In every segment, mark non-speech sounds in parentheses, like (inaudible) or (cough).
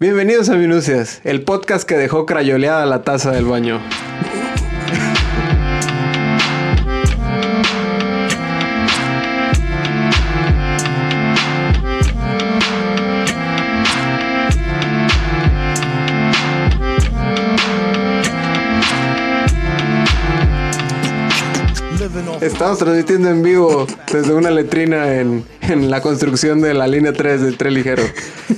Bienvenidos a Minucias, el podcast que dejó crayoleada la taza del baño. Estamos transmitiendo en vivo desde una letrina en, en la construcción de la línea 3 del tren ligero.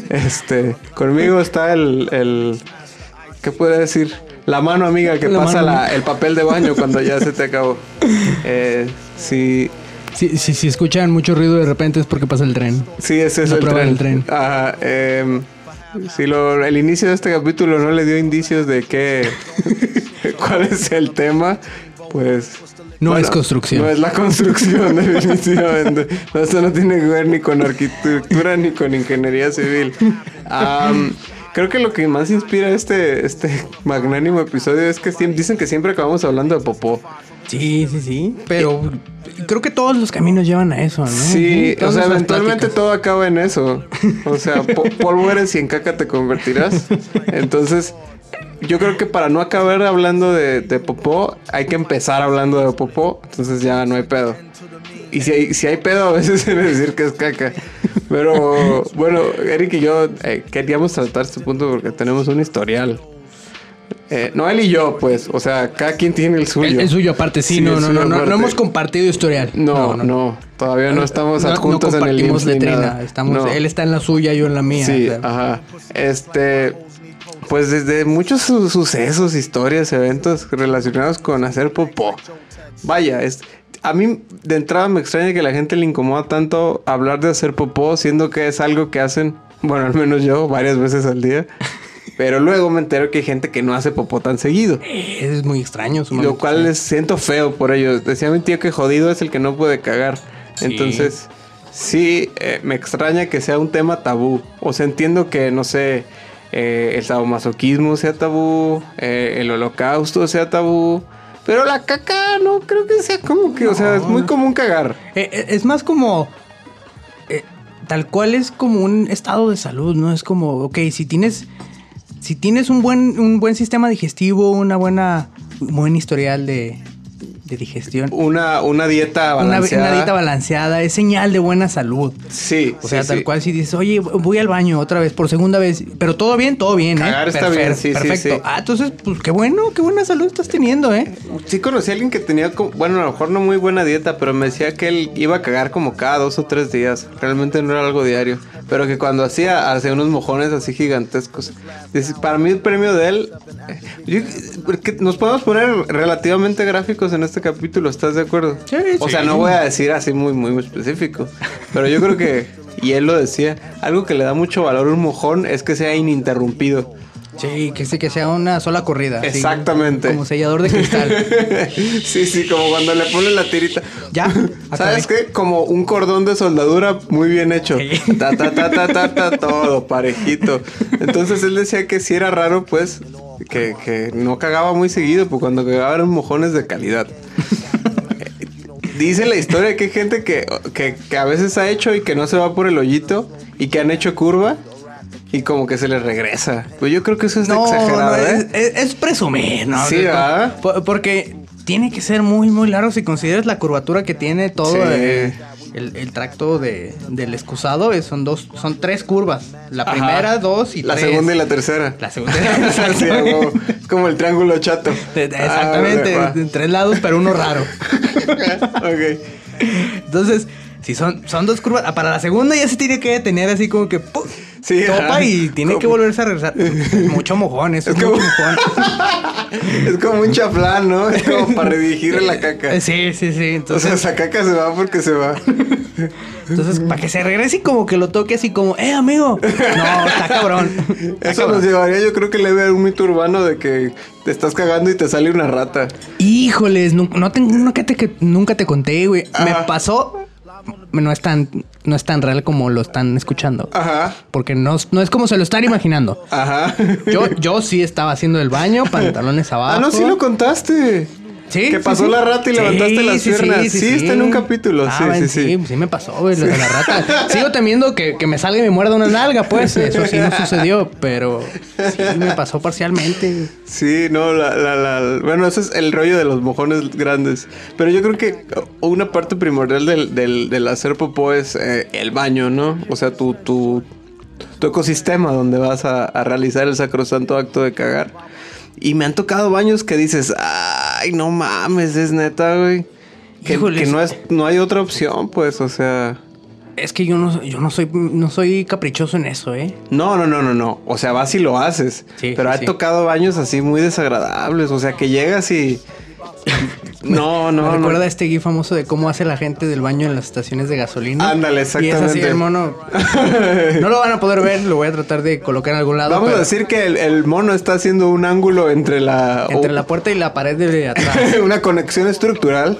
Este, conmigo está el, el ¿qué puede decir? La mano amiga que La pasa la- el papel de baño cuando ya se te acabó. Eh, sí, Si, si, si escuchan mucho ruido de repente es porque pasa el tren. sí, ese es el tren. del tren. Ajá, em, si lo, el inicio de este capítulo no le dio indicios de qué, (laughs) cuál es el tema, pues... No es construcción. No es la (laughs) construcción, (laughs) definitivamente. No, Eso no tiene que ver ni con arquitectura ni con ingeniería civil. Creo que lo que más inspira este, este magnánimo episodio es que dicen que siempre acabamos hablando de popó. Sí, sí, sí. Pero creo que todos los caminos llevan a eso, ¿no? Sí, o sea, eventualmente pláticas. todo acaba en eso. O sea, po- polvo eres y en caca te convertirás. (laughs) Entonces, yo creo que para no acabar hablando de, de popó, hay que empezar hablando de popó. Entonces ya no hay pedo. Y si hay, si hay pedo, a veces (laughs) quiere decir que es caca. Pero bueno, Eric y yo eh, queríamos tratar este punto porque tenemos un historial. Eh, no él y yo, pues. O sea, cada quien tiene el suyo. El, el suyo aparte, sí, Sí, no, no, no, no, no hemos compartido historial. No, no, Todavía no estamos adjuntos en el compartimos letrina. Estamos. Él está en la suya, yo en la mía. Sí, o sea. ajá. Este, pues desde muchos su- sucesos, historias, eventos relacionados con hacer popó. Vaya, es, a mí de entrada me extraña que la gente le incomoda tanto hablar de hacer popó, siendo que es algo que hacen, bueno, al menos yo, varias veces al día. Pero luego me entero que hay gente que no hace popó tan seguido. Es muy extraño. Y lo cual les siento feo por ello. Decía mi tío que jodido es el que no puede cagar. Entonces, sí, eh, me extraña que sea un tema tabú. O sea, entiendo que, no sé, eh, el sadomasoquismo sea tabú, eh, el holocausto sea tabú. Pero la caca no creo que sea como que, o sea, es muy común cagar. Eh, es más como. tal cual es como un estado de salud, ¿no? Es como, ok, si tienes. Si tienes un buen, un buen sistema digestivo, una buena. Un buen historial de, de digestión. Una, una dieta balanceada. una dieta balanceada es señal de buena salud. Sí, O sea, sí, tal sí. cual si dices, oye, voy al baño otra vez, por segunda vez, pero todo bien, todo bien, ¿eh? Cagar está bien, sí, Perfecto. sí. Ah, entonces, pues qué bueno, qué buena salud estás teniendo, ¿eh? Sí conocí a alguien que tenía, como- bueno, a lo mejor no muy buena dieta, pero me decía que él iba a cagar como cada dos o tres días. Realmente no era algo diario. Pero que cuando hacía, hacía unos mojones así gigantescos. Para mí el premio de él... yo- nos podemos poner relativamente gráficos en este capítulo, ¿estás de acuerdo? Sí, O sí. sea, no voy a decir así muy, muy específico. Pero yo creo que, y él lo decía, algo que le da mucho valor a un mojón es que sea ininterrumpido. Sí, que sí, que sea una sola corrida. así, Exactamente. como sellador de cristal. (laughs) sí, sí, como cuando le ponen la tirita. Ya, (laughs) ¿Sabes acabé. qué? Como un cordón de soldadura muy bien hecho. Sí. (laughs) Ta, ta, ta, ta, ta, ta, todo parejito. Entonces él decía que si era raro, pues, que, que no cagaba muy seguido, pues cuando cagaba eran mojones de calidad. Dice la historia que hay gente que, que, que a veces ha hecho y que no se va por el hoyito y que han hecho curva y como que se les regresa. Pues yo creo que eso es No, exagerado, no, ¿eh? es, es- es presumir, ¿no? Sí, Es ¿verdad? po- Porque tiene que ser muy, muy largo si consideras la curvatura que tiene todo Sí. eh, el, el tracto de, del excusado. es- son dos, son tres curvas. La Ajá. primera, dos y La tres. segunda y la tercera. La segunda. (laughs) Sí, a huevo. como el triángulo chato. Exactamente, Ah, en tres lados, pero uno raro. (laughs) ok. Entonces, si son, son dos curvas, ah, para la segunda ya se tiene que detener así como que ¡pum! Sí, topa y tiene que volverse a regresar. (laughs) Es mucho mojón, eso es, Es como- mucho mojón. (laughs) Es como un chaflán, ¿no? Es como para redirigir la caca. Eh, Sí, sí, sí. O sea, Entonces, esa caca se va porque se va. entonces para que se regrese y como que lo toque así como, ¡eh, amigo! (laughs) No, está cabrón. Está Eso cabrón. nos llevaría, yo creo que le ve un mito urbano de que te estás cagando y te sale una rata. Híjoles, no tengo nunca te, que nunca te conté, güey. Me pasó. No es tan, no es tan real como lo están escuchando. Ajá, Porque no, no es como se lo están imaginando. ajá. Yo, yo sí estaba haciendo el baño, pantalones abajo. Ah, no, sí lo contaste. Sí, Que pasó sí. la rata y Sí, levantaste las sí, sí, piernas. Sí, está en un capítulo. Ah, sí, sí, sí. sí me pasó, güey, lo de la rata. Sigo temiendo que, que me salga y me muerda una nalga, pues. Eso sí no sucedió, pero sí me pasó parcialmente. Sí, no, la, la, la- bueno, ese es el rollo de los mojones grandes. Pero yo creo que una parte primordial del, del, del hacer popó es eh, el baño, ¿no? O sea, tu, tu, tu ecosistema donde vas a, a realizar el sacrosanto acto de cagar. Y me han tocado baños que dices, ay, no mames, es neta, güey. Que, no, es, no hay otra opción, pues, o sea... Es que yo no, yo no soy, no soy caprichoso en eso, ¿eh? No, no, no, no, no. O sea, vas y lo haces. Sí, pero sí, he tocado baños así muy desagradables. O sea, que llegas y. (laughs) No, no, me no. recuerda este gif famoso de cómo hace la gente del baño en las estaciones de gasolina. Ándale, Y es así exactamente. el mono. No lo van a poder ver, lo voy a tratar de colocar en algún lado. Vamos pero a decir que el, el mono está haciendo un ángulo entre la. Entre la puerta y la pared de atrás. (laughs) una conexión estructural.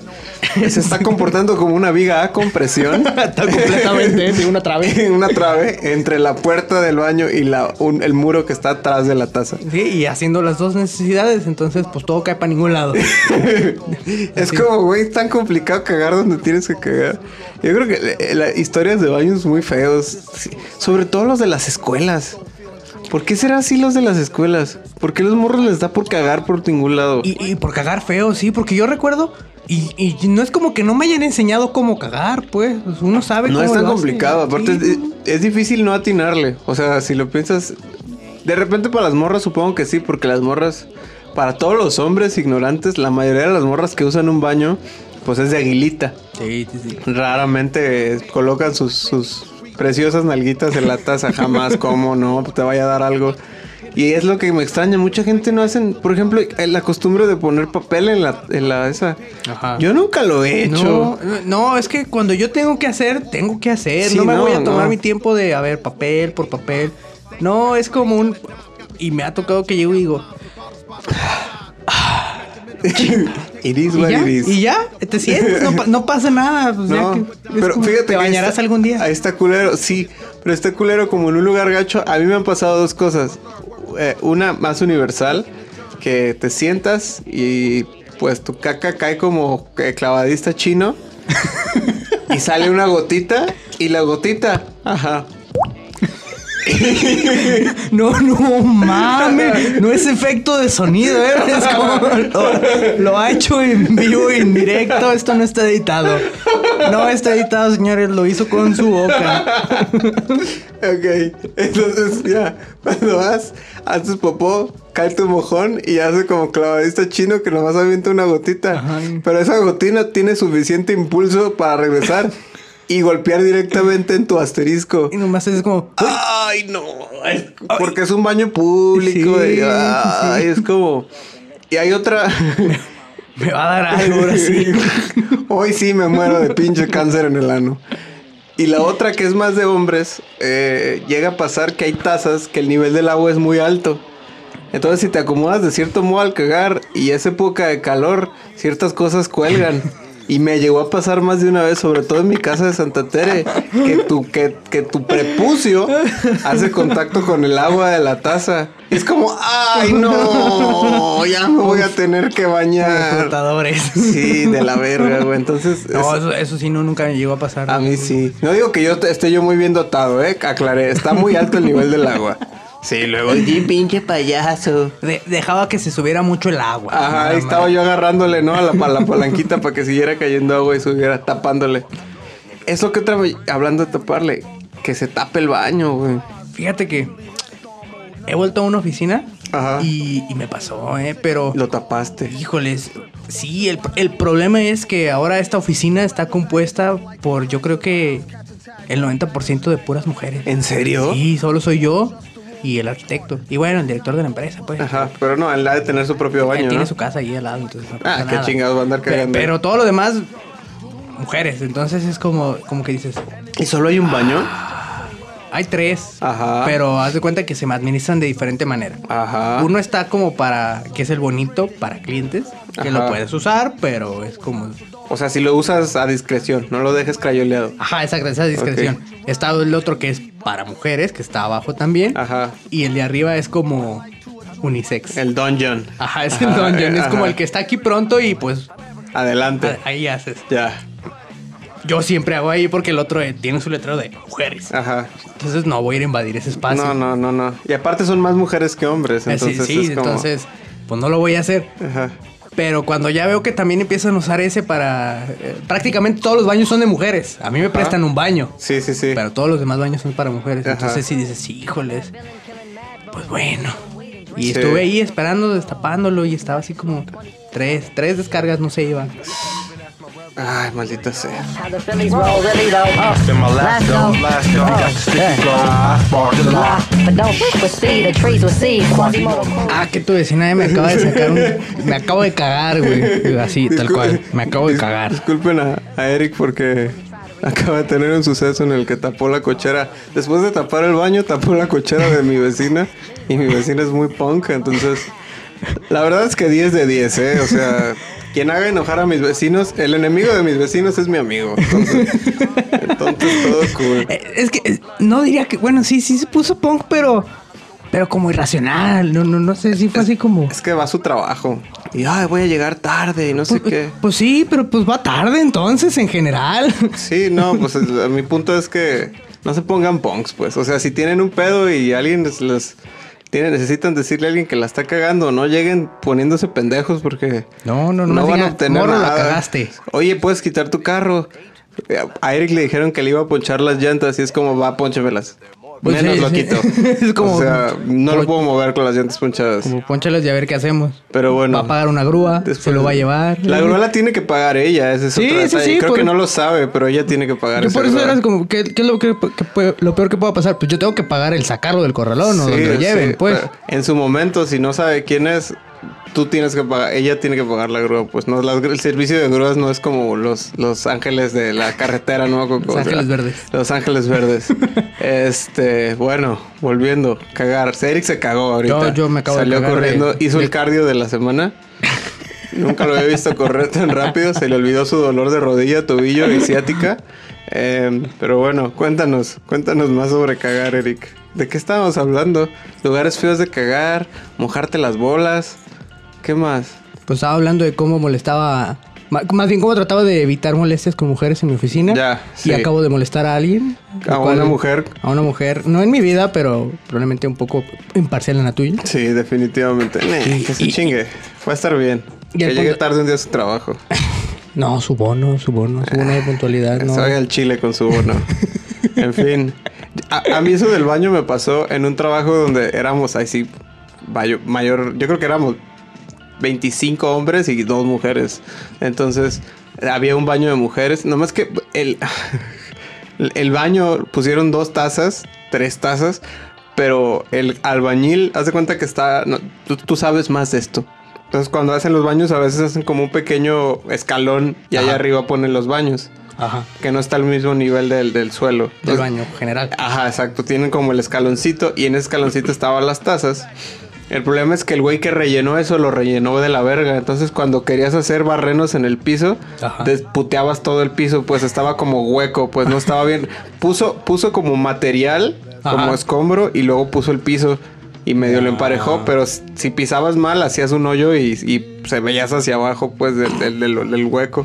Se está comportando como una viga a compresión. (laughs) Está completamente de una trave. una trave entre la puerta del baño y la, un- el muro que está atrás de la taza. Sí, y haciendo las dos necesidades, entonces pues todo cae para ningún lado. (laughs) Es como, güey, es tan complicado cagar donde tienes que cagar. Yo creo que eh, la, historias de baños muy feos. Sobre todo los de las escuelas. ¿Por qué será así los de las escuelas? ¿Por qué los morros les da por cagar por ningún lado? Y, y por cagar feo, sí, porque yo recuerdo, y, y no es como que no me hayan enseñado cómo cagar, pues. Uno sabe no cómo es tan lo hace. complicado. Aparte, Sí. es, es difícil no atinarle. O sea, si lo piensas. De repente para las morras supongo que sí, porque las morras. Para todos los hombres ignorantes, la mayoría de las morras que usan un baño, pues es de aguilita. Sí, sí, sí. Raramente colocan sus, sus preciosas nalguitas en la taza, jamás (laughs) como, no, pues te vaya a dar algo. Y es lo que me extraña, mucha gente no hacen, por ejemplo, la costumbre de poner papel en la, en la esa. Ajá. Yo nunca lo he hecho. No, no, es que cuando yo tengo que hacer, tengo que hacer. Sí, no me no, voy a tomar no. mi tiempo de, a ver, papel por papel. No, es como un... Y me ha tocado que llego y digo... (laughs) It is ¿Y what ya? it is. ¿Y ya? ¿Te sientes? No, pa- no pasa nada. pues, ya No, que- pero fíjate ¿Te bañarás algún día? Ahí está culero, sí, pero está culero como en un lugar gacho. A mí me han pasado dos cosas. Eh, una más universal, que te sientas y pues tu caca cae como clavadista chino (laughs) y sale una gotita y la gotita, ajá. (laughs) No, no mames. No es efecto de sonido, ¿eh? Es como lo, lo ha hecho en vivo y en directo. Esto no está editado. No está editado, señores. Lo hizo con su boca. Ok, entonces ya, cuando vas, haces popó, cae tu mojón y hace como clavadista chino que nomás avienta una gotita. Ajá. Pero esa gotina tiene suficiente impulso para regresar y golpear directamente en tu asterisco. Y nomás es como. Ay, no, es- porque es un baño público. Sí, y, sí, ay, sí. es como... Y hay otra... (laughs) Me va a dar algo ahora sí. (laughs) Hoy sí me muero de pinche cáncer en el ano. Y la otra que es más de hombres, eh, llega a pasar que hay tazas que el nivel del agua es muy alto. Entonces si te acomodas de cierto modo al cagar y es época de calor, ciertas cosas cuelgan. (laughs) Y me llegó a pasar más de una vez, sobre todo en mi casa de Santa Tere, que tu, que, que tu prepucio hace contacto con el agua de la taza. Y es como, ¡ay no! Ya me voy a tener que bañar. Sí, de la verga, güey. Entonces, No, es- eso, eso sí, no, nunca me llegó a pasar. a mí sí. No digo que yo esté yo muy bien dotado, ¿eh? Aclaré. Está muy alto el nivel del agua. Sí, luego. (laughs) Sí, pinche payaso. De- dejaba que se subiera mucho el agua. Ajá, ahí estaba yo agarrándole, ¿no? A la, a la palanquita para que siguiera cayendo agua y subiera tapándole. Es lo que otra vez, hablando de taparle, que se tape el baño, güey. Fíjate que he vuelto a una oficina Ajá. y, y me pasó, ¿eh? Pero, Lo tapaste. híjoles, sí, el, el problema es que ahora esta oficina está compuesta por, yo creo que el 90% de puras mujeres. ¿En serio? Sí, solo soy yo y el arquitecto. Y bueno, el director de la empresa, pues. Ajá, pero no, él ha de tener su propio Él baño, tiene ¿no? su casa ahí al lado, entonces no Ah, qué nada. chingados va a andar cagando. Pero, todo lo demás, mujeres. Entonces es como, como que dices, ¿Y solo hay un baño? Hay tres. Ajá. Pero haz de cuenta que se me administran de diferente manera. Ajá. Uno está como para, que es el bonito para clientes, que Ajá. lo puedes usar, pero es como... O sea, si lo usas a discreción, no lo dejes crayoleado. Ajá, esa, esa discreción. Está el otro que es para mujeres, que está abajo también. Ajá. Y el de arriba es como unisex. El dungeon. Ajá, es el dungeon. Es como el que está aquí pronto y pues Adelante. ahí haces. Ya. Yo siempre hago ahí porque el otro eh, tiene su letrero de mujeres. Ajá. Entonces no voy a ir a invadir ese espacio. No, no, no, no. Y aparte son más mujeres que hombres. Eh, sí, Entonces sí, es como... entonces pues no lo voy a hacer. Ajá. Pero cuando ya veo que también empiezan a usar ese para... eh, prácticamente todos los baños son de mujeres. A mí me prestan un baño. Sí, sí, sí. Pero todos los demás baños son para mujeres. Ajá. Entonces sí dices, sí, híjoles. Pues bueno. Y Sí. estuve ahí esperando, destapándolo y estaba así como tres, tres descargas no se iban. Ay, maldita sea. Ah, que tu vecina me acaba de sacar un... Me acabo de cagar, güey. Así, tal cual. Me acabo de cagar. Disculpen a, a Eric porque acaba de tener un suceso en el que tapó la cochera. Después de tapar el baño, tapó la cochera de mi vecina. Y mi vecina es muy punk, entonces... La verdad es que 10 de 10, ¿eh? O sea, quien haga enojar a mis vecinos, el enemigo de mis vecinos es mi amigo. Entonces, (laughs) entonces todo cool. Eh, Es que eh, no diría que... Bueno, sí, sí se puso punk, pero... Pero como irracional. No, no, no sé si fue así como... Es que va a su trabajo. Y, ay, voy a llegar tarde y no sé Pues, qué. pues sí, pero pues va tarde entonces en general. (laughs) Sí, no, pues mi punto es que no se pongan punks, pues. O sea, si tienen un pedo y alguien les, les- tiene, necesitan decirle a alguien que la está cagando, no lleguen poniéndose pendejos porque No, no, no, no van a obtener "Morro, la nada. cagaste". Oye, puedes quitar tu carro. A Eric le dijeron que le iba a ponchar las llantas y es como, va, pónchemelas. Pues Menos sí, lo sí. quito. (laughs) Es como- O sea, no lo puedo mover con las llantas ponchadas. Como ponchalas y a ver qué hacemos. Pero bueno. Va a pagar una grúa, Después- se lo va a llevar. La grúa la tiene que pagar ella, ese es Sí, otro sí, sí, Creo por- que no lo sabe, pero ella tiene que pagar Yo por eso era como, ¿qué, qué es lo, que, que lo peor que pueda pasar? Pues yo tengo que pagar el sacarlo del corralón o donde lo lleven, pues. en su momento, si no sabe quién es, tú tienes que pagar, ella tiene que pagar la grúa. Pues no, las el servicio de grúas no es como los, los ángeles de la carretera, ¿no? Como- Los ángeles verdes. Los ángeles verdes. (laughs) este, bueno, volviendo, cagar. Eric se cagó ahorita. Yo- yo me acabo de Salió cagar corriendo, de- hizo de- el cardio de la semana. (laughs) Nunca lo había visto correr tan rápido. Se le olvidó su dolor de rodilla, tobillo y ciática. Eh, pero bueno, cuéntanos, cuéntanos más sobre cagar, Eric. ¿De qué estábamos hablando? Lugares feos de cagar, mojarte las bolas. ¿Qué más? Pues estaba hablando de cómo molestaba. Más bien, cómo trataba de evitar molestias con mujeres en mi oficina. Ya, sí. Y acabo de molestar a alguien. A cual- una mujer. A una mujer. No en mi vida, pero probablemente un poco imparcial en la tuya. Sí, definitivamente. Que se y- chingue. Va a estar bien. y Que llegue punto- tarde un día a su trabajo. (laughs) No, su bono, su bono, su bono de puntualidad. No. Se vaya al chile con su bono. (laughs) en fin. A, a mí eso del baño me pasó en un trabajo donde éramos ahí sí mayor. Yo creo que éramos 25 hombres y dos mujeres. Entonces había un baño de mujeres. Nomás que el, (laughs) el baño pusieron dos tazas, tres tazas. Pero el albañil, haz de cuenta que está. no, tú, tú sabes más de esto. Entonces, cuando hacen los baños, a veces hacen como un pequeño escalón y allá arriba ponen los baños Ajá. que no está al mismo nivel del, del suelo. Del baño general. Ajá, exacto. Tienen como el escaloncito y en ese escaloncito estaban las tazas. El problema es que el güey que rellenó eso lo rellenó de la verga. Entonces, cuando querías hacer barrenos en el piso, Ajá. desputeabas todo el piso, pues estaba como hueco, pues no estaba bien. Puso, puso como material, Ajá. como escombro, y luego puso el piso y medio lo emparejó. Pero s- si pisabas mal, hacías un hoyo y, y se veías hacia abajo, pues, del, del- del- del hueco.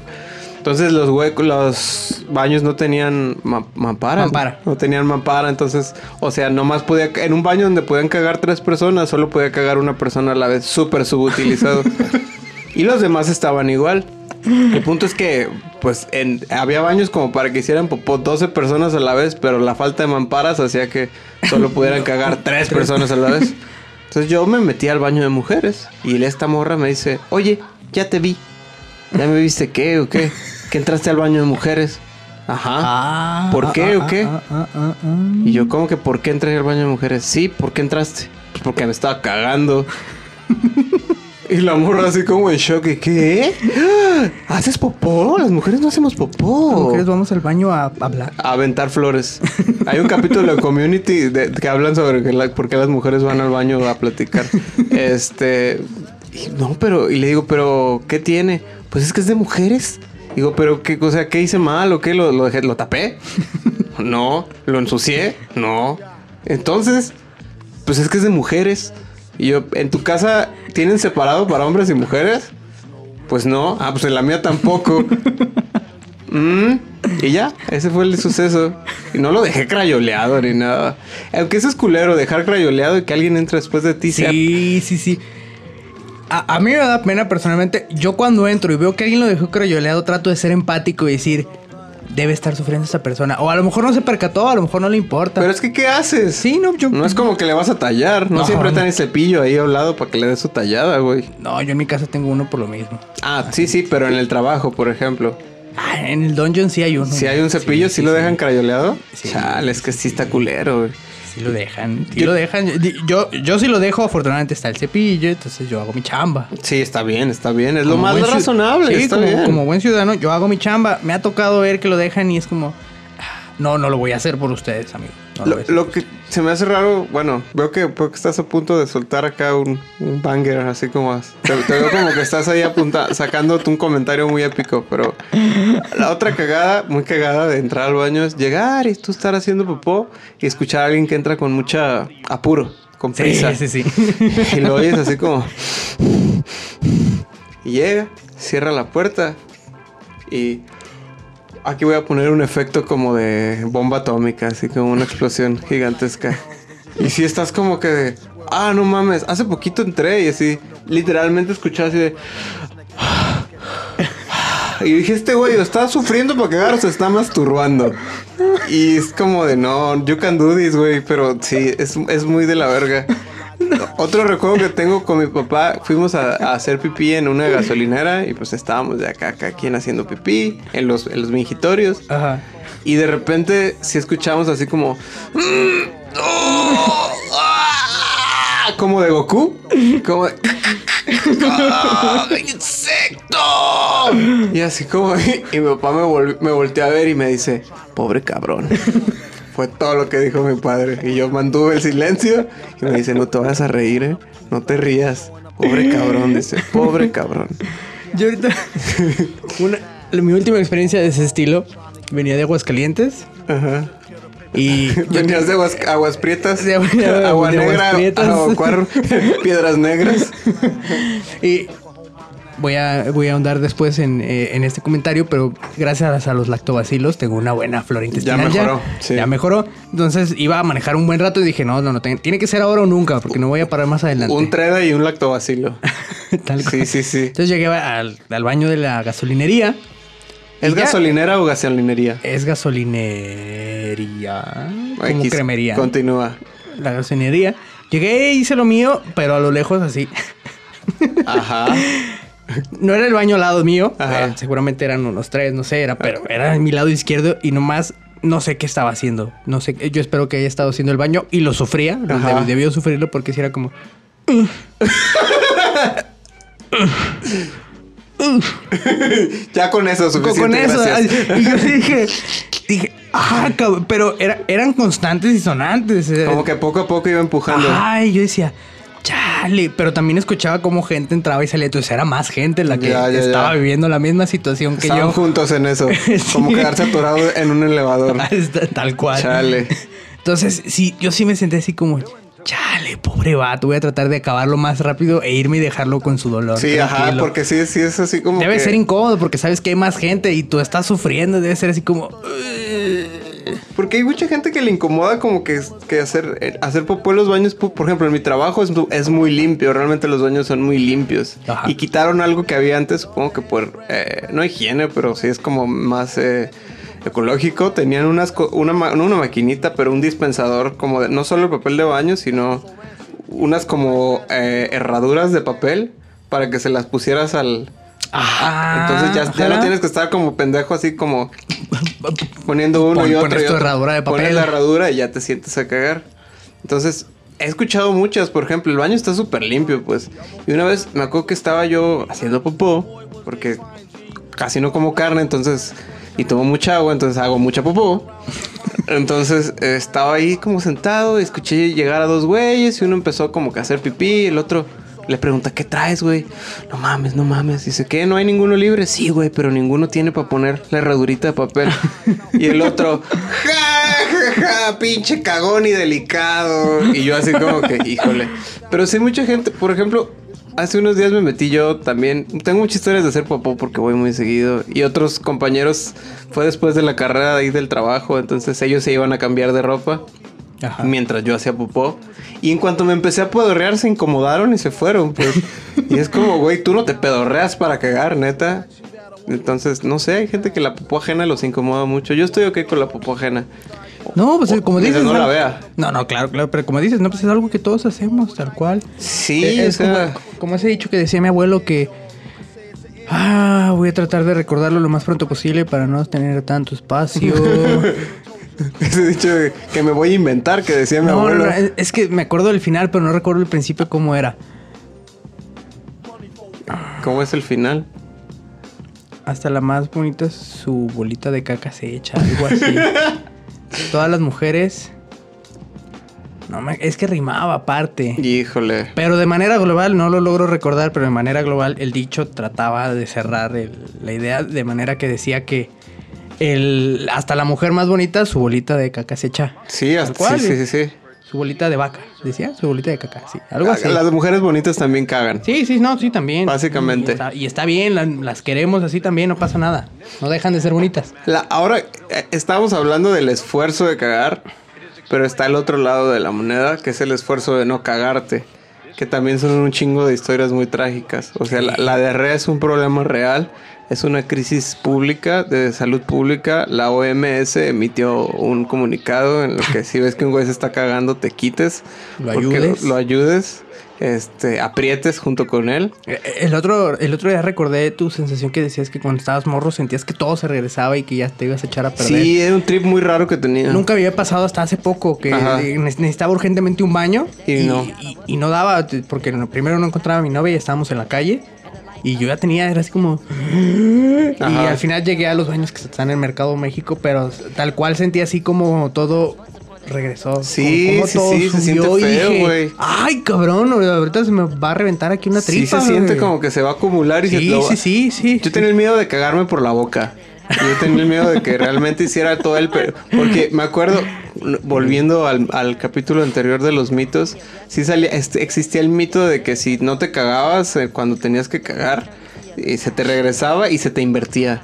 Entonces los huecos, los baños no tenían ma- mampara. Mampara. No tenían mampara, entonces, o sea, nomás podía, en un baño donde podían cagar tres personas, solo podía cagar una persona a la vez, súper subutilizado. (laughs) y los demás estaban igual. El punto es que, pues, en- había baños como para que hicieran popó 12 personas a la vez, pero la falta de mamparas hacía que solo pudieran (laughs) cagar tres personas a la vez. Entonces yo me metí al baño de mujeres y esta morra me dice, oye, ya te vi. ¿Ya me viste qué o qué? ¿Que entraste al baño de mujeres? Ajá. Ah, ¿Por qué ah, o qué? ah, ah, ah. Y yo, ¿cómo que por qué entré al baño de mujeres? Sí, ¿por qué entraste? Pues porque me estaba cagando. y la morra así como en shock. ¿y ¿Qué? ¿Haces popó? Las mujeres no hacemos popó. Las mujeres vamos al baño a hablar. A aventar flores. Hay un capítulo de Community de- que hablan sobre que la- por qué las mujeres van al baño a platicar. Este... y no, pero... Y le digo, ¿pero qué tiene? Pues es que es de mujeres. Digo, ¿pero qué? O sea, ¿qué hice mal o qué? ¿Lo, lo, dejé- lo tapé? (laughs) No. ¿Lo ensucié? No. Entonces... Pues es que es de mujeres. Y yo, ¿en tu casa tienen separado para hombres y mujeres? Pues no. Ah, pues en la mía tampoco. (laughs) Mm, y ya, ese fue el suceso. Y no lo dejé crayoleado ni nada. Aunque eso es culero, dejar crayoleado y que alguien entre después de ti sea Sí, sí, sí. A, a mí me da pena personalmente. Yo cuando entro y veo que alguien lo dejó crayoleado, trato de ser empático y decir, debe estar sufriendo esta persona. O a lo mejor no se percató, a lo mejor no le importa. Pero es que, ¿qué haces? Sí, no, yo- No es como que le vas a tallar. No, No, siempre no. está el cepillo ahí al lado para que le dé su tallada, güey. No, yo en mi casa tengo uno por lo mismo. Ah, sí, sí, pero en el trabajo, por ejemplo. Ah, en el dungeon sí hay uno. Si hay un cepillo, ¿sí, lo dejan crayoleado? Chale, es que sí está culero, güey. Sí lo dejan. Sí Yo- lo dejan. Yo, yo sí lo dejo, afortunadamente está el cepillo, entonces yo hago mi chamba. Sí, está bien, está bien. Es lo más razonable, Sí, está como, bien. como buen ciudadano, yo hago mi chamba. Me ha tocado ver que lo dejan y es como, "Ah, no, no lo voy a hacer por ustedes, amigo. No lo Lo, voy a hacer". lo que se me hace raro, bueno, veo que, veo que estás a punto de soltar acá un, un banger, así como... Te, te veo como que estás ahí apunta, sacándote un comentario muy épico, pero la otra cagada, muy cagada de entrar al baño es llegar y tú estar haciendo popó y escuchar a alguien que entra con mucha apuro, con Sí, prisa. sí, sí. Y lo oyes así como... Y llega, cierra la puerta y... Aquí voy a poner un efecto como de bomba atómica, así como una explosión gigantesca. Y si estás como que de... Ah, no mames, hace poquito entré y así... Literalmente escuché así de... Y dije, este güey, ¿o está sufriendo para cagar se está masturbando? Y es como de, no, you can do this, güey. Pero sí, es, es muy de la verga. Otro recuerdo que tengo con mi papá, fuimos a, a hacer pipí en una gasolinera y pues estábamos de acá, acá, quien haciendo pipí en los, en los mingitorios. Ajá. Y de repente sí escuchamos así como... "Mm, oh, ah", como de Goku. Como de... "Ah, ¡Insecto! Y así como... Y mi papá me, volvi- me volteó a ver y me dice... Pobre cabrón. Fue todo lo que dijo mi padre. Y yo mantuve el silencio. Y me dice, no te vayas a reír, ¿eh? No te rías. Pobre cabrón, dice. Pobre cabrón. Yo ahorita. (laughs) una, mi última experiencia de ese estilo venía de Aguascalientes. Ajá. Y (laughs) Venías de aguas, aguas prietas, Sí, (laughs) de agua Aguas negra, Prietas. Aguacuar, piedras negras. Y voy a, voy a ahondar después en, eh, en este comentario, pero gracias a los lactobacilos tengo una buena flora intestinal. mejoró, sí. Ya mejoró. Entonces iba a manejar un buen rato y dije, no, no, no, tiene que ser ahora o nunca, porque no voy a parar más adelante. Un treda y un lactobacilo. (laughs) Tal cual. Sí, sí, sí. Entonces llegué al, al baño de la gasolinería. ¿Es ya- gasolinera o gasolinería? Es gasolinería. Como X, cremería. Continúa. La gasolinería. Llegué, hice lo mío, pero a lo lejos así. Ajá. (laughs) No era el baño al lado mío. Ajá. eh, seguramente eran unos tres, no sé, era, pero era en mi lado izquierdo y nomás no sé qué estaba haciendo. No sé, yo espero que haya estado haciendo el baño y lo sufría. Ajá. Debió sufrirlo porque si era como. Ya con eso, suficiente. con eso. gracias. Y yo dije, dije, ah, cabrón", pero era, eran constantes y sonantes. eh. Como que poco a poco iba empujando. Ay, yo decía, chale. Pero también escuchaba cómo gente entraba y salía. Entonces era más gente la que Ya, ya, estaba ya. viviendo la misma situación que Estaban yo. juntos en eso. (laughs) Como quedarse atorado en un elevador. Tal cual. Chale. Entonces, sí, yo sí me senté así como, chale, pobre vato, voy a tratar de acabarlo más rápido e irme y dejarlo con su dolor. Sí, ajá, tranquilo". porque sí, sí es así como. Debe que- ser incómodo porque sabes que hay más gente y tú estás sufriendo. Debe ser así como. Porque hay mucha gente que le incomoda como que, que hacer, eh, hacer popó en los baños. Por ejemplo, en mi trabajo es, mu- es muy limpio. Realmente los baños son muy limpios. Ajá. Y quitaron algo que había antes, supongo que por... eh, no higiene, pero sí es como más eh, ecológico. Tenían unas, una, no una maquinita, pero un dispensador como de... No solo el papel de baño, sino unas como eh, herraduras de papel para que se las pusieras al... Ajá. Entonces ya, ya no tienes que estar como pendejo así como poniendo uno Pon- y otro. pones tu herradura de Pones papel. la herradura y ya te sientes a cagar. Entonces, he escuchado muchas. Por ejemplo, el baño está súper limpio, pues. Y una vez me acuerdo que estaba yo haciendo popó, porque casi no como carne, entonces. Y tomo mucha agua, entonces hago mucha popó. Entonces estaba ahí como sentado y escuché llegar a dos güeyes y uno empezó como que a hacer pipí, el otro le pregunta, ¿qué traes, güey? No mames, no mames. Dice, ¿qué? ¿No hay ninguno libre? Sí, güey, pero ninguno tiene para poner la herradurita de papel. (laughs) y el otro, "Ja, ja, pinche cagón y delicado. Y yo así como que, híjole. Pero sí, mucha gente, por ejemplo, hace unos días me metí yo también. Tengo muchas historias de hacer popó porque voy muy seguido. Y otros compañeros, fue después de la carrera de ahí del trabajo. Entonces ellos se iban a cambiar de ropa Ajá. mientras yo hacía popó. Y en cuanto me empecé a pedorrear, se incomodaron y se fueron, pues. (laughs) y es como, güey, tú no te pedorreas para cagar, neta. Entonces, no sé, hay gente que la popó ajena los incomoda mucho. Yo estoy ok con la popó ajena. No, pues como Mientras dices. no la vea. No, no, claro, claro. Pero como dices, no, pues es algo que todos hacemos, tal cual. Sí, Eh, o es sea, como, como ese dicho que decía mi abuelo que. Ah, voy a tratar de recordarlo lo más pronto posible para no tener tanto espacio. (laughs) (laughs) ese dicho que me voy a inventar que decía mi no, abuelo. no, es- que me acuerdo del final, pero no recuerdo el principio cómo era. ¿Cómo es el final? Hasta la más bonita su bolita de caca se echa, algo así. (laughs) Todas las mujeres. No, es que rimaba aparte. Híjole. Pero de manera global, no lo logro recordar, pero de manera global el dicho trataba de cerrar el- la idea de manera que decía que el, hasta la mujer más bonita su bolita de caca se echa. Sí, hasta, cual, sí, sí, sí, sí. Su bolita de vaca, decía, su bolita de caca, sí, algo así. Las mujeres bonitas también cagan. Sí, sí, no, sí, también. Básicamente. Y está, y está bien, la- las queremos así también, no pasa nada. No dejan de ser bonitas. La, ahora, eh, estamos hablando del esfuerzo de cagar, pero está el otro lado de la moneda, que es el esfuerzo de no cagarte, que también son un chingo de historias muy trágicas. O sea, la, la diarrea es un problema real, es una crisis pública, de salud pública. La OMS emitió un comunicado en el que si ves que un güey se está cagando, te quites, Lo ayudes. lo ayudes, este, aprietes junto con él. Eh, El otro, el otro día recordé tu sensación que decías que cuando estabas morro sentías que todo se regresaba y que ya te ibas a echar a perder. Sí, era un trip muy raro que tenía. Nunca había pasado hasta hace poco que Ajá. eh, ne- necesitaba urgentemente un baño Y no. y, y no daba porque primero no encontraba a mi novia y estábamos en la calle y yo ya tenía era así como y al final llegué a los baños que están en el Mercado México pero tal cual sentí así como todo regresó Sí, como- como sí, todo sí, se siente feo, güey. ay cabrón ahorita se me va a reventar aquí una Sí tripa se siente güey". como que se va a acumular y se sí lo- sí sí sí Yo tenía el miedo de cagarme por la boca. Yo tenía el miedo de que realmente hiciera todo el... pe- Porque me acuerdo, volviendo al, al capítulo anterior de los mitos, sí salía, este, existía el mito de que si no te cagabas eh, cuando tenías que cagar, eh, se te regresaba y se te invertía.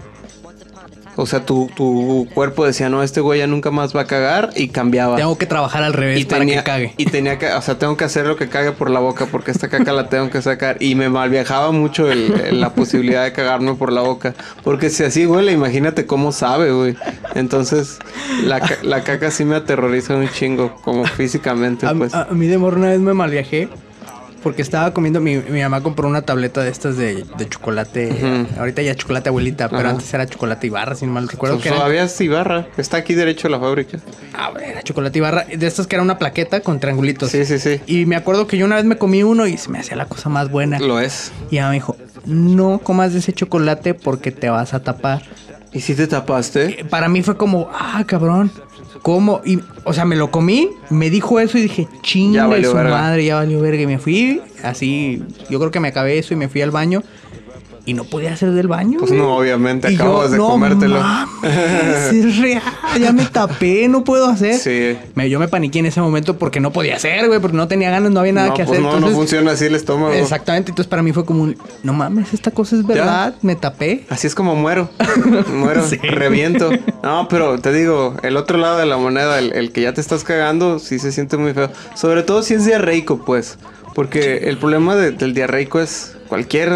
O sea, tu, tu cuerpo decía, no, este güey ya nunca más va a cagar y cambiaba. tengo que trabajar al revés y para tenía, que cague Y tenía que, o sea, tengo que hacer lo que cague por la boca porque esta caca la tengo que sacar. Y me malviajaba mucho el- el- la posibilidad de cagarme por la boca. Porque si así huele, imagínate cómo sabe, güey. Entonces, la, la caca sí me aterroriza un chingo, como físicamente, A, pues. a- a mí de morro una vez me malviajé porque estaba comiendo, mi, mi mamá compró una tableta de estas de, de chocolate, ahorita ya chocolate abuelita, pero antes era chocolate y barra, si no mal recuerdo So- que era, todavía es Ibarra. Está aquí derecho a la fábrica. Ah, bueno, era chocolate y barra, de estas que era una plaqueta con triangulitos. Sí, sí, sí. Y me acuerdo que yo una vez me comí uno y se me hacía la cosa más buena. Lo es. Y ella me dijo, no comas de ese chocolate porque te vas a tapar. ¿Y si te tapaste? Eh, Para mí fue como, ah, cabrón. ¿Cómo? Y, o sea, me lo comí, me dijo eso y dije, chinga su verga. madre, ya valió verga. Y me fui así, yo creo que me acabé eso y me fui al baño. Y no podía hacer del baño. Pues no, obviamente, acabas de no comértelo. mames, es (laughs) real, ya me tapé, no puedo hacer. Sí. Me, yo me paniqué en ese momento porque no podía hacer, güey, porque no tenía ganas, no había nada no, que pues hacer. no, no entonces- funciona así el estómago. Exactamente, entonces para mí fue como un, no mames, esta cosa es verdad, me tapé. Así es como muero. (laughs) Muero, Sí. reviento. No, pero te digo, el otro lado de la moneda, el, el que ya te estás cagando, sí se siente muy feo. Sobre todo si es diarreico, pues. Porque el problema de- del diarreico es cualquier.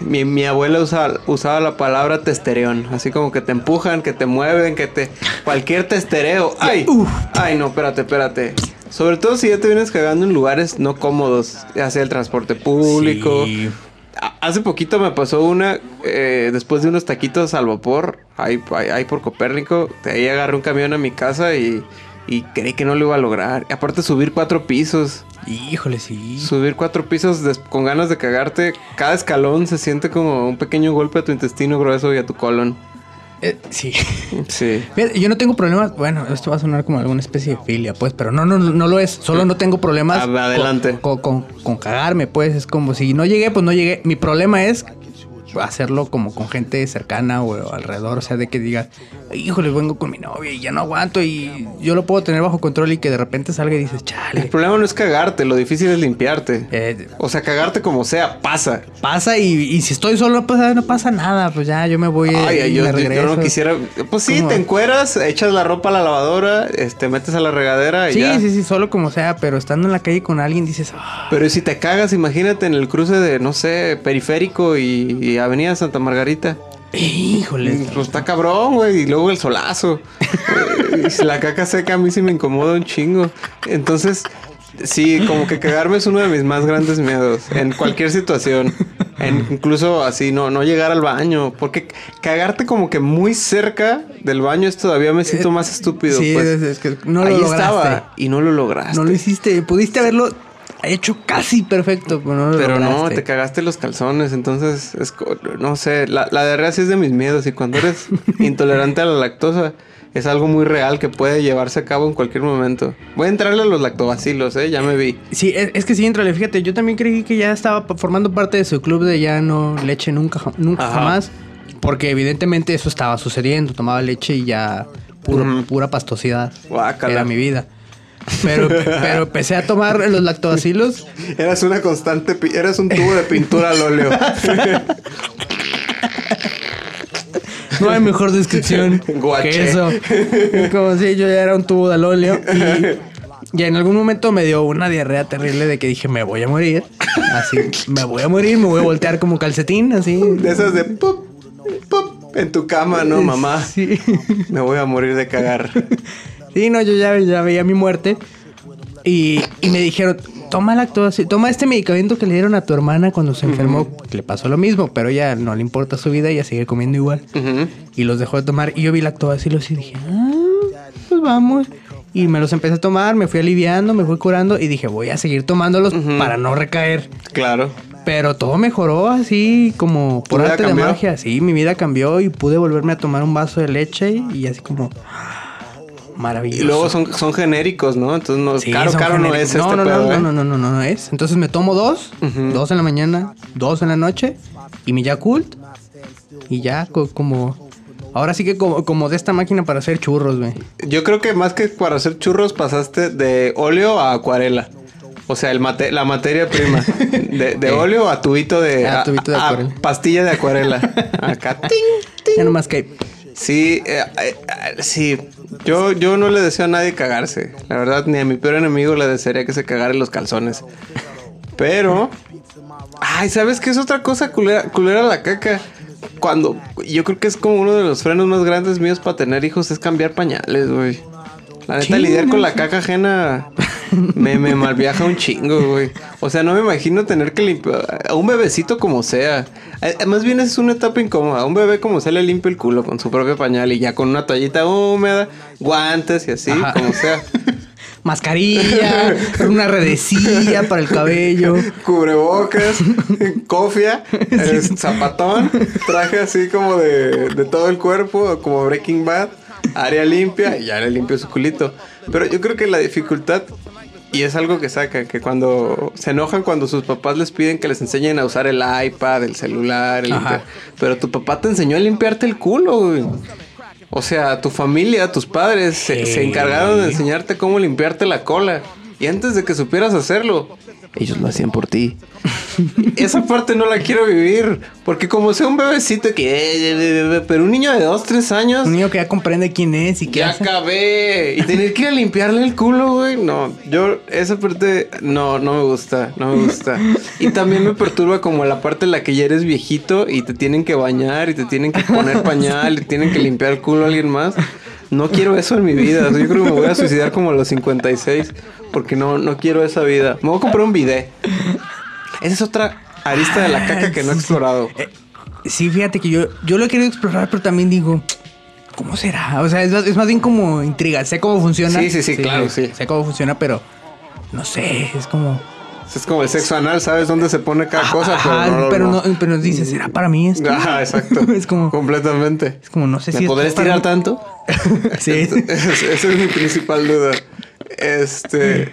Mi, mi abuela usaba, usaba la palabra testereón. Así como que te empujan, que te mueven, que te. Cualquier testereo. ¡Ay! ¡Ay, no! Espérate, espérate. Sobre todo si ya te vienes cagando en lugares no cómodos, sea el transporte público. Sí. Hace poquito me pasó una, eh, después de unos taquitos al vapor, ahí, ahí, ahí por Copérnico, de ahí agarré un camión a mi casa y, y creí que no lo iba a lograr. Y aparte subir cuatro pisos, Híjole, sí. subir cuatro pisos con ganas de cagarte, cada escalón se siente como un pequeño golpe a tu intestino grueso y a tu colon. Eh, sí. (laughs) Sí. Yo no tengo problemas. Bueno, esto va a sonar como alguna especie de filia, pues, pero no, no, no lo es. Solo no tengo problemas. Ad- adelante. Con, con, con- con cagarme, pues. Es como si no llegué, pues no llegué. Mi problema es hacerlo como con gente cercana o alrededor, o sea, de que digas, híjole, vengo con mi novia y ya no aguanto y yo lo puedo tener bajo control y que de repente salga y dices, El chale. problema no es cagarte, lo difícil es limpiarte. Eh, O sea, cagarte como sea, pasa. pasa y, y si estoy solo, pues no pasa nada, pues ya yo me voy Ay, y yo, me yo- yo regreso. no quisiera. Pues sí, ¿Cómo? te encueras, echas la ropa a la lavadora, este, metes a la regadera y Sí, ya. sí, sí, solo como sea, pero estando en la calle con alguien dices, "Ah, Pero si te cagas, imagínate en el cruce de, no sé, Periférico y, y Avenida Santa Margarita. híjole. Pues está cabrón, güey. Y luego el solazo. (laughs) Eh, la caca seca a mí sí me incomoda un chingo. Entonces, sí, como que cagarme es uno de mis más grandes miedos. En cualquier situación. En, incluso así, no, no llegar al baño. Porque cagarte como que muy cerca del baño es todavía me siento más estúpido. Sí, pues. es, es que no lo Ahí lograste. estaba y no lo lograste. No lo hiciste, pudiste haberlo hecho casi perfecto, pero no lo Pero no, te cagaste los calzones, entonces es no sé, la, la diarrea sí es de mis miedos y cuando eres (laughs) intolerante a la lactosa es algo muy real que puede llevarse a cabo en cualquier momento. Voy a entrarle a los lactobacilos, eh, ya me vi. Sí, es, es que sí, entra, fíjate, yo también creí que ya estaba formando parte de su club de ya no leche nunca, nunca Ajá. jamás, porque evidentemente eso estaba sucediendo, tomaba leche y ya pura pastosidad Guácala. era mi vida. Pero, pero empecé a tomar los lactobacilos Eras una constante, eras un tubo de pintura al óleo. No hay mejor descripción Guache. que eso. Es Como si yo ya era un tubo de óleo y, y en algún momento me dio una diarrea terrible de que dije, me voy a morir. Así, me voy a morir, me voy a voltear como calcetín, así. De esas de pop, pop, en tu cama, ¿no, mamá? Sí. Me voy a morir de cagar. (laughs) Sí, no, yo ya, ya veía mi muerte. Y, y me dijeron, toma lactobacilos, toma este medicamento que le dieron a tu hermana cuando se enfermó. que Le pasó lo mismo, pero ya no le importa su vida y a seguir comiendo igual. Y los dejó de tomar. Y yo vi lactobacilos y dije, ah, pues vamos. Y me los empecé a tomar, me fui aliviando, me fui curando y dije, voy a seguir tomándolos para no recaer. Claro. Pero todo mejoró así como ¿Tu por arte de magia. Sí, mi vida cambió y pude volverme a tomar un vaso de leche y así como maravilloso. Y luego son, son genéricos, ¿no? Entonces, no, Sí, caro, no es este no, no, pedo, no, ¿eh? no, no, no, no, no es. Entonces me tomo dos, dos en la mañana, dos en la noche y mi Yakult y ya co- como ahora sí que como, como de esta máquina para hacer churros, güey. Yo creo que más que para hacer churros pasaste de óleo a acuarela. O sea, el mate- la materia prima. De, (laughs) de óleo a tubito de, A a- tubito de a acuarela. pastilla de acuarela. (laughs) Acá. ting, ting. Ya nomás que Sí, eh, eh, eh, sí. Yo, yo no le deseo a nadie cagarse. La verdad, ni a mi peor enemigo le desearía que se cagara en los calzones. Pero... Ay, ¿sabes qué es otra cosa culera, culera la caca? Cuando... Yo creo que es como uno de los frenos más grandes míos para tener hijos es cambiar pañales, güey. La neta, lidiar con la caca ajena me, me malviaja un chingo, güey. O sea, no me imagino tener que limpiar a un bebecito como sea. Eh, Más bien es una etapa incómoda. Un bebé como se le limpia el culo con su propio pañal y ya con una toallita húmeda, guantes y así, Ajá. como sea. (laughs) mascarilla, una redecilla para el cabello. Cubrebocas, (laughs) cofia, eh, zapatón, traje así como de, de todo el cuerpo, como Breaking Bad, área limpia y ya le limpio su culito. Pero yo creo que la dificultad, y es algo que saca, que cuando se enojan cuando sus papás les piden que les enseñen a usar el iPad, el celular, el inter- pero tu papá te enseñó a limpiarte el culo, güey. O sea, tu familia, tus padres se, encargaron de enseñarte cómo limpiarte la cola. Y antes de que supieras hacerlo, ellos lo hacían por ti. (laughs) Esa parte no la quiero vivir. Porque como sea un bebecito que... Pero un niño de 2, 3 años... Un niño que ya comprende quién es y qué Ya hace. acabé. Y tener que ir a limpiarle el culo, güey. No, yo esa parte no, no me gusta, no me gusta. Y también me perturba como la parte en la que ya eres viejito y te tienen que bañar y te tienen que poner pañal y tienen que limpiar el culo a alguien más. No quiero eso en mi vida. Yo creo que me voy a suicidar como a los 56 porque no, no quiero esa vida. Me voy a comprar un bidet. Esa es otra arista de la caca que no he (laughs) explorado. Sí, fíjate que yo, yo lo he querido explorar, pero también digo, ¿cómo será? O sea, es, más- es más bien como intriga. Sé cómo funciona. Sí, sí, sí, claro, sí. Sé cómo funciona, pero no sé, es como. Es como el sexo anal, ¿sabes dónde se pone cada cosa? Ajá, pero no, pero, no. no, pero dices, ¿será para mí esto? Ajá, exacto. (laughs) es como, Completamente. es como, no sé ¿Me si. esto podré para estirar tanto? (laughs) Sí. Es- Esa es mi principal duda. Este.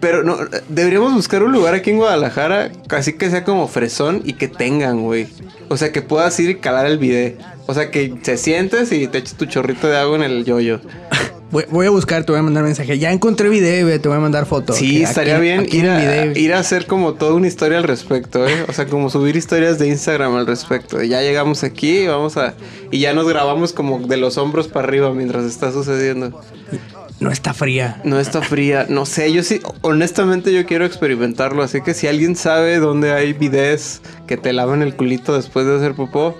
Pero no, deberíamos buscar un lugar aquí en Guadalajara, así que sea como fresón y que tengan, güey. O sea, que puedas ir y calar el video. O sea, que te sientes y te eches tu chorrito de agua en el yoyo. (laughs) Voy, voy a buscar, te voy a mandar mensaje. Ya encontré video, güey, te voy a mandar foto. Sí, estaría aquí bien en ir a, ir a hacer como toda una historia al respecto, ¿eh? O sea, como subir historias de Instagram al respecto. Ya llegamos aquí, vamos a... Y ya nos grabamos como de los hombros para arriba mientras está sucediendo. No está fría. No está fría, no sé, yo sí, honestamente yo quiero experimentarlo, así que si alguien sabe dónde hay videos que te lavan el culito después de hacer popó,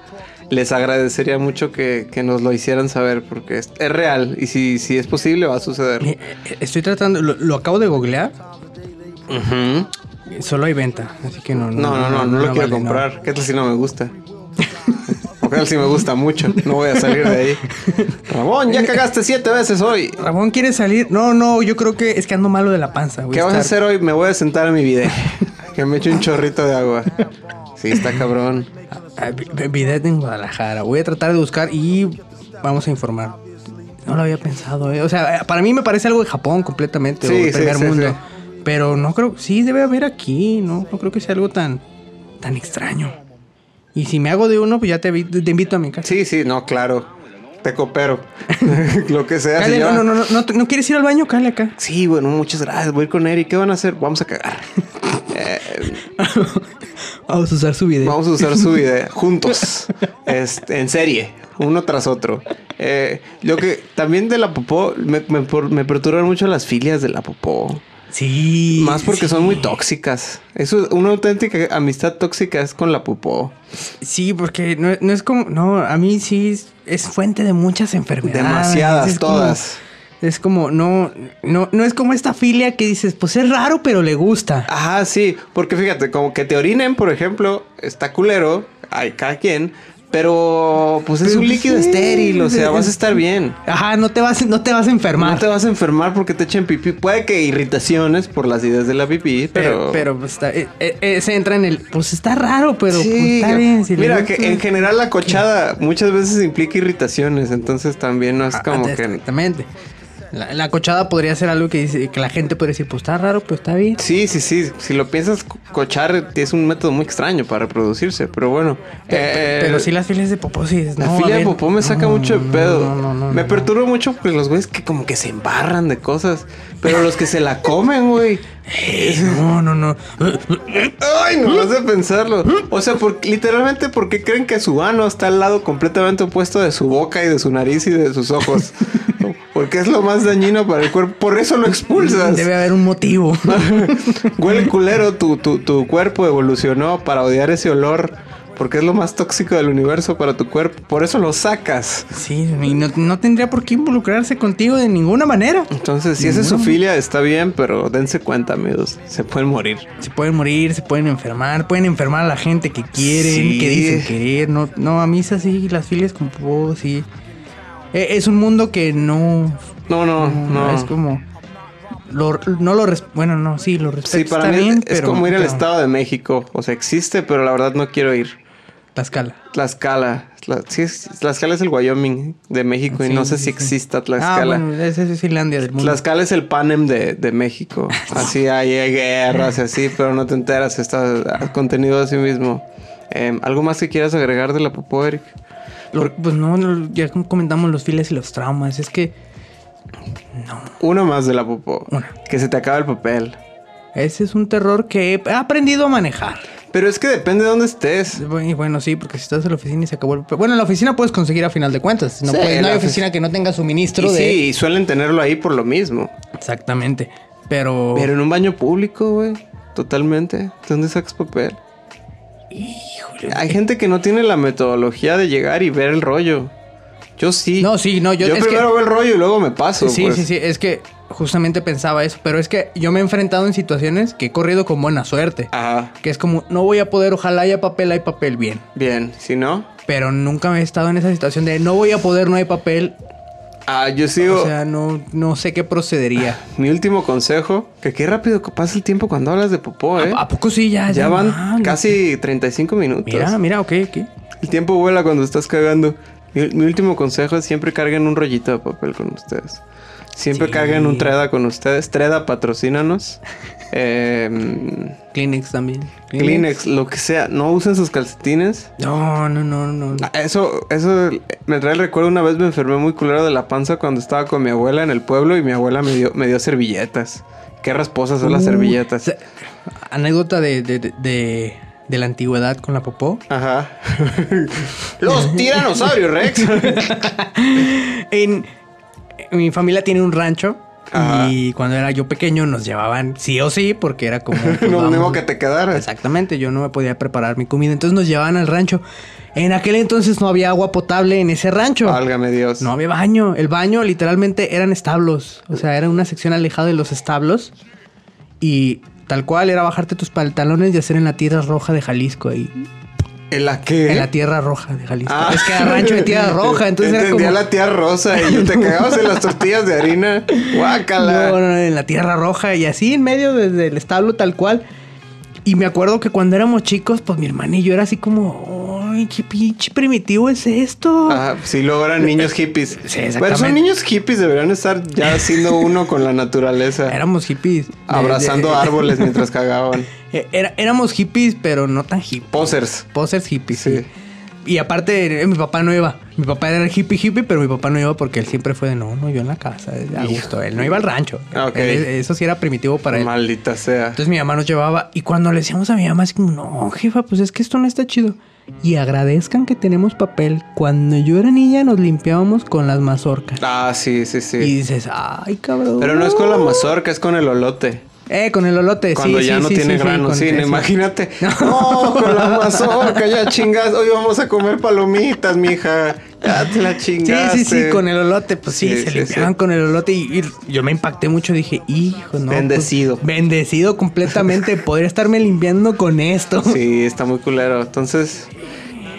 les agradecería mucho que, que nos lo hicieran saber, porque es, es real y si, si es posible va a suceder. Eh, eh, Estoy tratando, lo, lo acabo de googlear. Ujú. Solo hay venta, así que no. No, no, no, no, lo quiero vale, no. comprar. ¿Qué tal si no me gusta? Tal si me gusta mucho, no voy a salir de ahí. (laughs) Ramón, ya cagaste siete veces hoy. Ramón quiere salir. No, no, yo creo que es que ando malo de la panza. Voy ¿Qué vas a estar- hacer hoy? Me voy a sentar a mi video. (laughs) Que me eche un chorrito de agua. Sí, está cabrón. Ah, vi- vi- Bidet en Guadalajara. Voy a tratar de buscar y vamos a informar. No lo había pensado, ¿eh? O sea, para mí me parece algo de Japón completamente. Sí, o de sí, primer sí, mundo. sí. Pero no creo. Sí, debe haber aquí, ¿no? No creo que sea algo tan, tan extraño. Y si me hago de uno, pues ya te, te invito a mi casa. Sí, sí, no, claro. Te coopero. (laughs) (laughs) Lo que sea. Cale, no, no, no, no, no, ¿no quieres ir al baño? Cale acá. Sí, bueno, muchas gracias. Voy con Eric. ¿Qué van a hacer? Vamos a cagar. (laughs) Vamos a usar su video. vamos a usar su video juntos. Este, en serie. Uno tras otro. Eh, lo que también de la popó, me, me, me perturban mucho las filias de la popó. Sí. Más porque sí. son muy tóxicas. Eso, una auténtica amistad tóxica es con la popó. Sí, porque no, no es como. No, a mí sí es, es fuente de muchas enfermedades. Demasiadas, Es como- todas. es como, no, no, no es como esta filia que dices, pues es raro, pero le gusta. Ajá, sí, porque fíjate, como que te orinen, por ejemplo, está culero, hay cada quien, pero pues es Pero, un pues, líquido sí, estéril, o sea, vas a estar bien. Ajá, no te vas, no te vas a enfermar. No te vas a enfermar porque te echen pipí. Puede que irritaciones por las ideas de la pipí, pero. pero, pero pues, está, eh, eh, eh, se entra en el, pues está raro, pero pues, está bien. si mira, que en general la cochada muchas veces implica irritaciones, entonces también no es Ah, como que. Exactamente. La, la cochada podría ser algo que, dice, que la gente podría decir, pues está raro, pues está bien. Sí, sí, sí. Si lo piensas, co- cochar es un método muy extraño para reproducir pero bueno. eh, pero sí las filias de popó sí. La no, a filia de popó me saca no, mucho de pedo. No, me perturba mucho porque los güeyes que como que se embarran de cosas. Pero los que se la comen, güey. No, no, no. Ay, no vas de pensarlo. O sea, por- literalmente porque creen que su ano está al lado completamente opuesto de su boca y de su nariz y de sus ojos. (laughs) Porque es lo más dañino para el cuerpo. Por eso lo expulsas. Debe haber un motivo. (laughs) Huele culero, tu, tu, tu cuerpo evolucionó para odiar ese olor. Porque es lo más tóxico del universo para tu cuerpo. Por eso lo sacas. Sí, y no, no tendría por qué involucrarse contigo de ninguna manera. Entonces, si esa es su filia, está bien, pero dense cuenta, amigos. Se pueden morir. Se pueden morir, se pueden enfermar, pueden enfermar a la gente que quieren, Sí. que dicen querer. No, no, a mí es así, las filias como popó, sí. Eh, Es un mundo que no, No, no, no. es como... Lo, no lo res- bueno, no, sí, lo respeto. Sí, para está mí bien, es pero- como ir al Estado de México. O sea, existe, pero la verdad no quiero ir. Tlaxcala. Tlaxcala. Tla- sí, Tlaxcala es el Wyoming de México y no sé sí, si exista Tlaxcala. Ah, bueno, esa es Finlandia del mundo. Tlaxcala es el Panem de, de México. (laughs) Así hay, guerras y así, pero no te enteras. Está contenido a sí mismo. Em, ¿Algo más que quieras agregar de la popó, Eric? Lo- pues no, no, ya comentamos los files y los traumas. Es que Uno más de la popó. Una. Que se te acaba el papel. ese es un terror que he aprendido a manejar. Pero es que depende de dónde estés. Y bueno, sí, porque si estás en la oficina y se acabó el papel. Bueno, en la oficina puedes conseguir a final de cuentas. No, Sí, puedes- no la hay ofici- oficina que no tenga Y suministro de. sí, y suelen tenerlo ahí por lo mismo. Exactamente. Pero. Pero en un baño público, güey. Totalmente. ¿De dónde sacas papel? Híjole. Hay gente que no tiene la metodología de llegar y ver el rollo. Yo sí. No, sí, no, yo- es primero que- veo el rollo y luego me paso. Sí, pues. sí, sí. Es que justamente pensaba eso. Pero es que yo me he enfrentado en situaciones que he corrido con buena suerte. Ajá. Que es como, no voy a poder, ojalá haya papel, hay papel, bien. Bien. Si no. Pero nunca me he estado en esa situación de no voy a poder, no hay papel. Ah, yo sigo. O sea, no, no sé qué procedería. (laughs) Mi último consejo. Que qué rápido pasa el tiempo cuando hablas de popó, ¿eh? ¿A poco sí? Ya, ya van van. casi 35 minutos. Mira, mira, ok, ok. El tiempo vuela cuando estás cagando. Mi, mi último consejo es siempre carguen un rollito de papel con ustedes. Siempre Sí. carguen un Treda con ustedes. Treda, patrocínanos. (laughs) eh, Kleenex también. Kleenex, lo que sea. No usen sus calcetines. No, no, no, no. Ah, Eso, eso me trae el recuerdo. Una vez me enfermé muy culero de la panza cuando estaba con mi abuela en el pueblo y mi abuela me dio, me dio servilletas. Qué rasposas son las Uh, servilletas. se- Anécdota de, de, de, de- de la antigüedad con la popó. Ajá. (laughs) Los tiranosaurios Rex. (laughs) En, mi familia tiene un rancho. Ajá. Y cuando era yo pequeño nos llevaban sí o sí, porque era como. (laughs) pues, no, vamos- que te quedaras. Exactamente, yo no me podía preparar mi comida. Entonces nos llevaban al rancho. En aquel entonces no había agua potable en ese rancho. Válgame Dios. No había baño. El baño literalmente eran establos. O sea, era una sección alejada de los establos. Y tal cual era bajarte tus pantalones y hacer en la tierra roja de Jalisco ahí. ¿En la qué? En la tierra roja de Jalisco. Ah. Es que era rancho de tierra roja. Entonces era Entendía como. la tía rosa y te cagabas en las (laughs) tortillas de harina. Guácala. No, no, en la tierra roja y así en medio desde el establo tal cual. Y me acuerdo que cuando éramos chicos, pues mi hermanillo era así como, ¡ay, qué pinche primitivo es esto! Ah, sí, luego eran niños hippies. Sí, Pero son exactamente. niños hippies, deberían estar ya siendo uno con la naturaleza. Éramos hippies. De- abrazando de- árboles mientras (laughs) cagaban. Eh, era- éramos hippies, pero no tan hippies. Posers. Posers hippies, Sí. sí. Y aparte, eh, mi papá no iba. Mi papá era hippie hippie, pero mi papá no iba porque él siempre fue de no, no, yo en la casa, a gusto. Él no iba al rancho. Ah, ok. Él- eso sí era primitivo para él. Maldita sea. Entonces mi mamá nos llevaba y cuando le decíamos a mi mamá así como, no, jefa, pues es que esto no está chido. Y agradezcan que tenemos papel. Cuando yo era niña nos limpiábamos con las mazorcas. Ah, sí, sí, sí. Y dices, ay, cabrón. Pero no es con la mazorca, es con el olote. Eh, con el olote, Cuando sí, ya sí, no sí, tiene sí, sí, grano, sí, imagínate. (laughs) No, con la mazorca, ya chingas. Hoy vamos a comer palomitas, mija. Ya te la Sí, chingaste. sí, sí, con el olote, pues sí, Sí, se sí, limpiaban sí. con el olote y, y yo me impacté mucho. Dije, hijo, no. pues, Bendecido. bendecido completamente (laughs) poder estarme limpiando con esto. Sí, está muy culero. Entonces,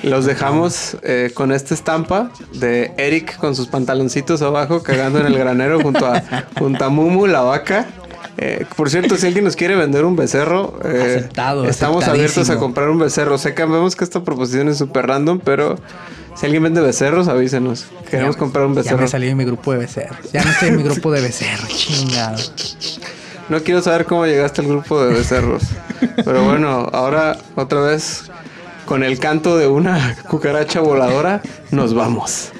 los dejamos eh, con esta estampa de Eric con sus pantaloncitos abajo, cagando en el granero junto a, junto a Mumu, la vaca. Eh, por cierto, si alguien nos quiere vender un becerro, eh, Aceptado, estamos abiertos a comprar un becerro. Sé que vemos que esta proposición es súper random, pero si alguien vende becerros, avísenos. Queremos Ya- comprar un Ya becerro. me salí de mi grupo de becerros. Ya no estoy en mi grupo de becerros, (laughs) chingado. No quiero saber cómo llegaste al grupo de becerros. Pero bueno, ahora otra vez con el canto de una (laughs) cucaracha voladora, nos vamos. (laughs)